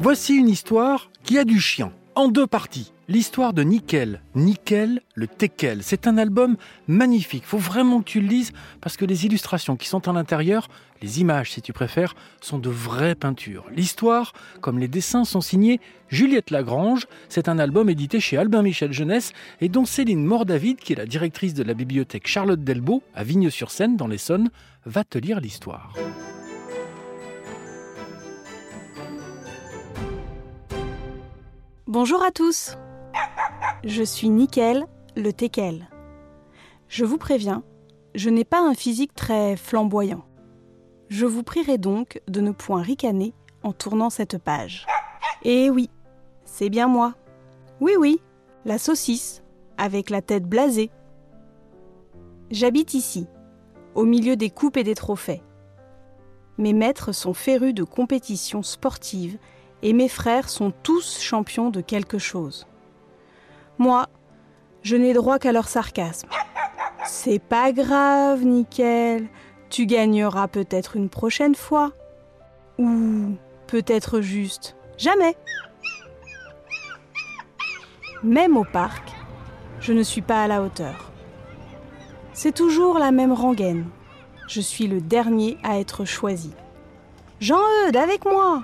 Voici une histoire qui a du chien, en deux parties. L'histoire de Nickel, Nickel le Teckel. C'est un album magnifique, faut vraiment que tu le lises parce que les illustrations qui sont à l'intérieur, les images si tu préfères, sont de vraies peintures. L'histoire, comme les dessins, sont signés Juliette Lagrange. C'est un album édité chez Albin Michel Jeunesse et dont Céline Mordavid, qui est la directrice de la bibliothèque Charlotte Delbo à Vigne-sur-Seine dans l'Essonne, va te lire l'histoire. Bonjour à tous. Je suis Nickel, le Teckel. Je vous préviens, je n'ai pas un physique très flamboyant. Je vous prierai donc de ne point ricaner en tournant cette page. Eh oui, c'est bien moi. Oui, oui, la saucisse, avec la tête blasée. J'habite ici, au milieu des coupes et des trophées. Mes maîtres sont férus de compétitions sportives et mes frères sont tous champions de quelque chose. Moi, je n'ai droit qu'à leur sarcasme. C'est pas grave, Nickel. Tu gagneras peut-être une prochaine fois. Ou peut-être juste jamais. Même au parc, je ne suis pas à la hauteur. C'est toujours la même rengaine. Je suis le dernier à être choisi. Jean-Eudes, avec moi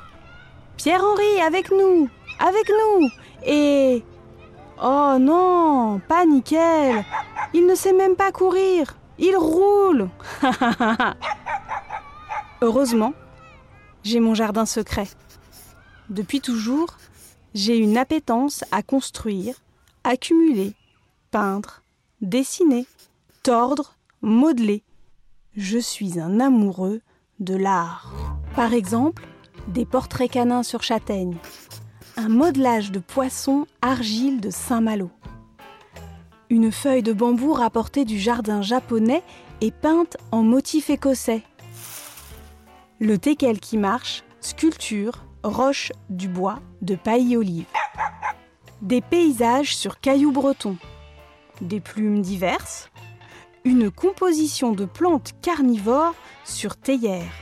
Pierre-Henri, avec nous Avec nous Et... Oh non, pas nickel Il ne sait même pas courir Il roule Heureusement, j'ai mon jardin secret. Depuis toujours, j'ai une appétence à construire, accumuler, peindre, dessiner, tordre, modeler. Je suis un amoureux de l'art. Par exemple, des portraits canins sur châtaigne, un modelage de poisson argile de Saint-Malo, une feuille de bambou rapportée du jardin japonais et peinte en motif écossais, le teckel qui marche, sculpture, roche du bois de paille olive, des paysages sur cailloux bretons, des plumes diverses, une composition de plantes carnivores sur théière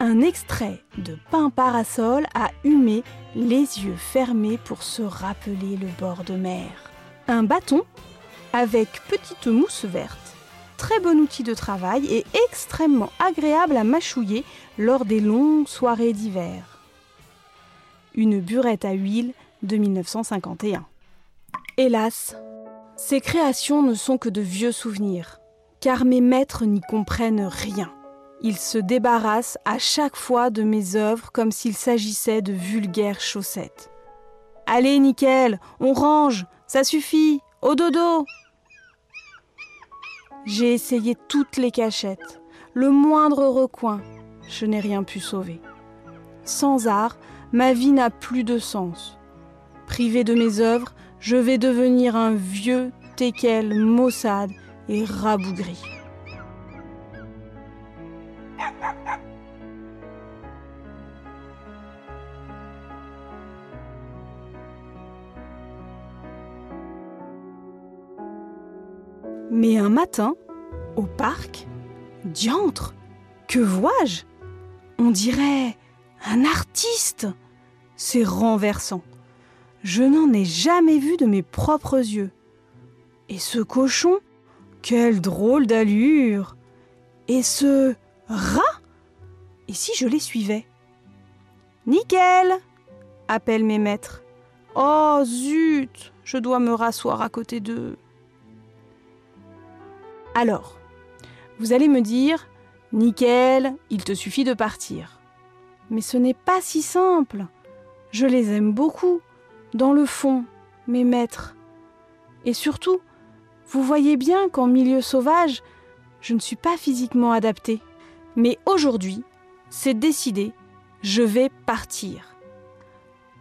un extrait de Pain parasol à humer les yeux fermés pour se rappeler le bord de mer. Un bâton avec petite mousse verte. Très bon outil de travail et extrêmement agréable à mâchouiller lors des longues soirées d'hiver. Une burette à huile de 1951. Hélas, ces créations ne sont que de vieux souvenirs, car mes maîtres n'y comprennent rien. Il se débarrasse à chaque fois de mes œuvres comme s'il s'agissait de vulgaires chaussettes. Allez, nickel, on range, ça suffit, au dodo J'ai essayé toutes les cachettes, le moindre recoin, je n'ai rien pu sauver. Sans art, ma vie n'a plus de sens. Privé de mes œuvres, je vais devenir un vieux teckel maussade et rabougri. Mais un matin, au parc, diantre, que vois-je? On dirait un artiste. C'est renversant. Je n'en ai jamais vu de mes propres yeux. Et ce cochon, quelle drôle d'allure Et ce rat? Et si je les suivais? Nickel appellent mes maîtres. Oh zut Je dois me rasseoir à côté d'eux. Alors, vous allez me dire, nickel, il te suffit de partir. Mais ce n'est pas si simple. Je les aime beaucoup, dans le fond, mes maîtres. Et surtout, vous voyez bien qu'en milieu sauvage, je ne suis pas physiquement adaptée. Mais aujourd'hui, c'est décidé, je vais partir.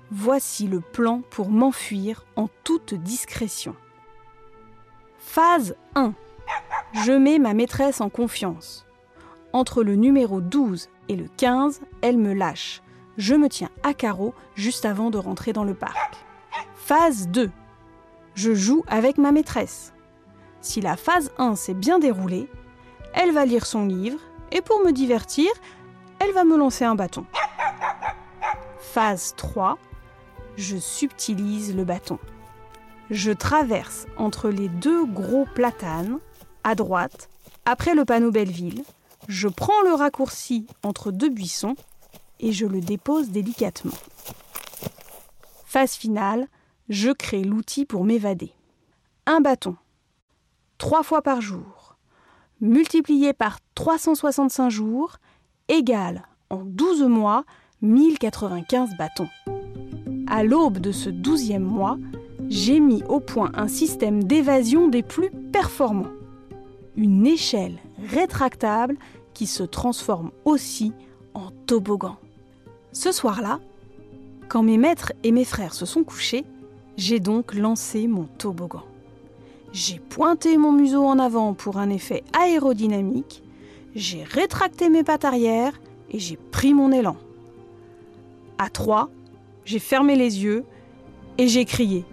Voici le plan pour m'enfuir en toute discrétion. Phase 1 je mets ma maîtresse en confiance. Entre le numéro 12 et le 15, elle me lâche. Je me tiens à carreau juste avant de rentrer dans le parc. Phase 2. Je joue avec ma maîtresse. Si la phase 1 s'est bien déroulée, elle va lire son livre et pour me divertir, elle va me lancer un bâton. Phase 3. Je subtilise le bâton. Je traverse entre les deux gros platanes, à droite, après le panneau Belleville. Je prends le raccourci entre deux buissons et je le dépose délicatement. Phase finale, je crée l'outil pour m'évader. Un bâton, trois fois par jour, multiplié par 365 jours, égale en 12 mois 1095 bâtons. À l'aube de ce douzième mois, j'ai mis au point un système d'évasion des plus performants. Une échelle rétractable qui se transforme aussi en toboggan. Ce soir-là, quand mes maîtres et mes frères se sont couchés, j'ai donc lancé mon toboggan. J'ai pointé mon museau en avant pour un effet aérodynamique, j'ai rétracté mes pattes arrière et j'ai pris mon élan. À trois, j'ai fermé les yeux et j'ai crié.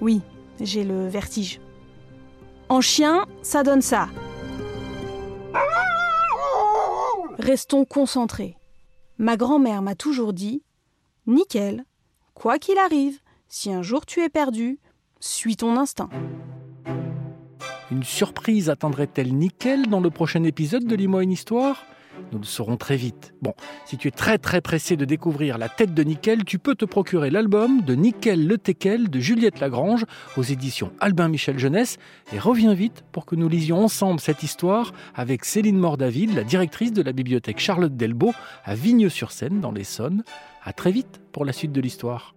Oui, j'ai le vertige. En chien, ça donne ça. Restons concentrés. Ma grand-mère m'a toujours dit Nickel, quoi qu'il arrive, si un jour tu es perdu, suis ton instinct. Une surprise attendrait-elle Nickel dans le prochain épisode de Lis-moi histoire? Nous le saurons très vite. Bon, si tu es très très pressé de découvrir la tête de Nickel, tu peux te procurer l'album de Nickel le Teckel de Juliette Lagrange aux éditions Albin Michel Jeunesse et reviens vite pour que nous lisions ensemble cette histoire avec Céline Mordaville, la directrice de la bibliothèque Charlotte Delbo à Vigneux-sur-Seine dans l'Essonne. À très vite pour la suite de l'histoire.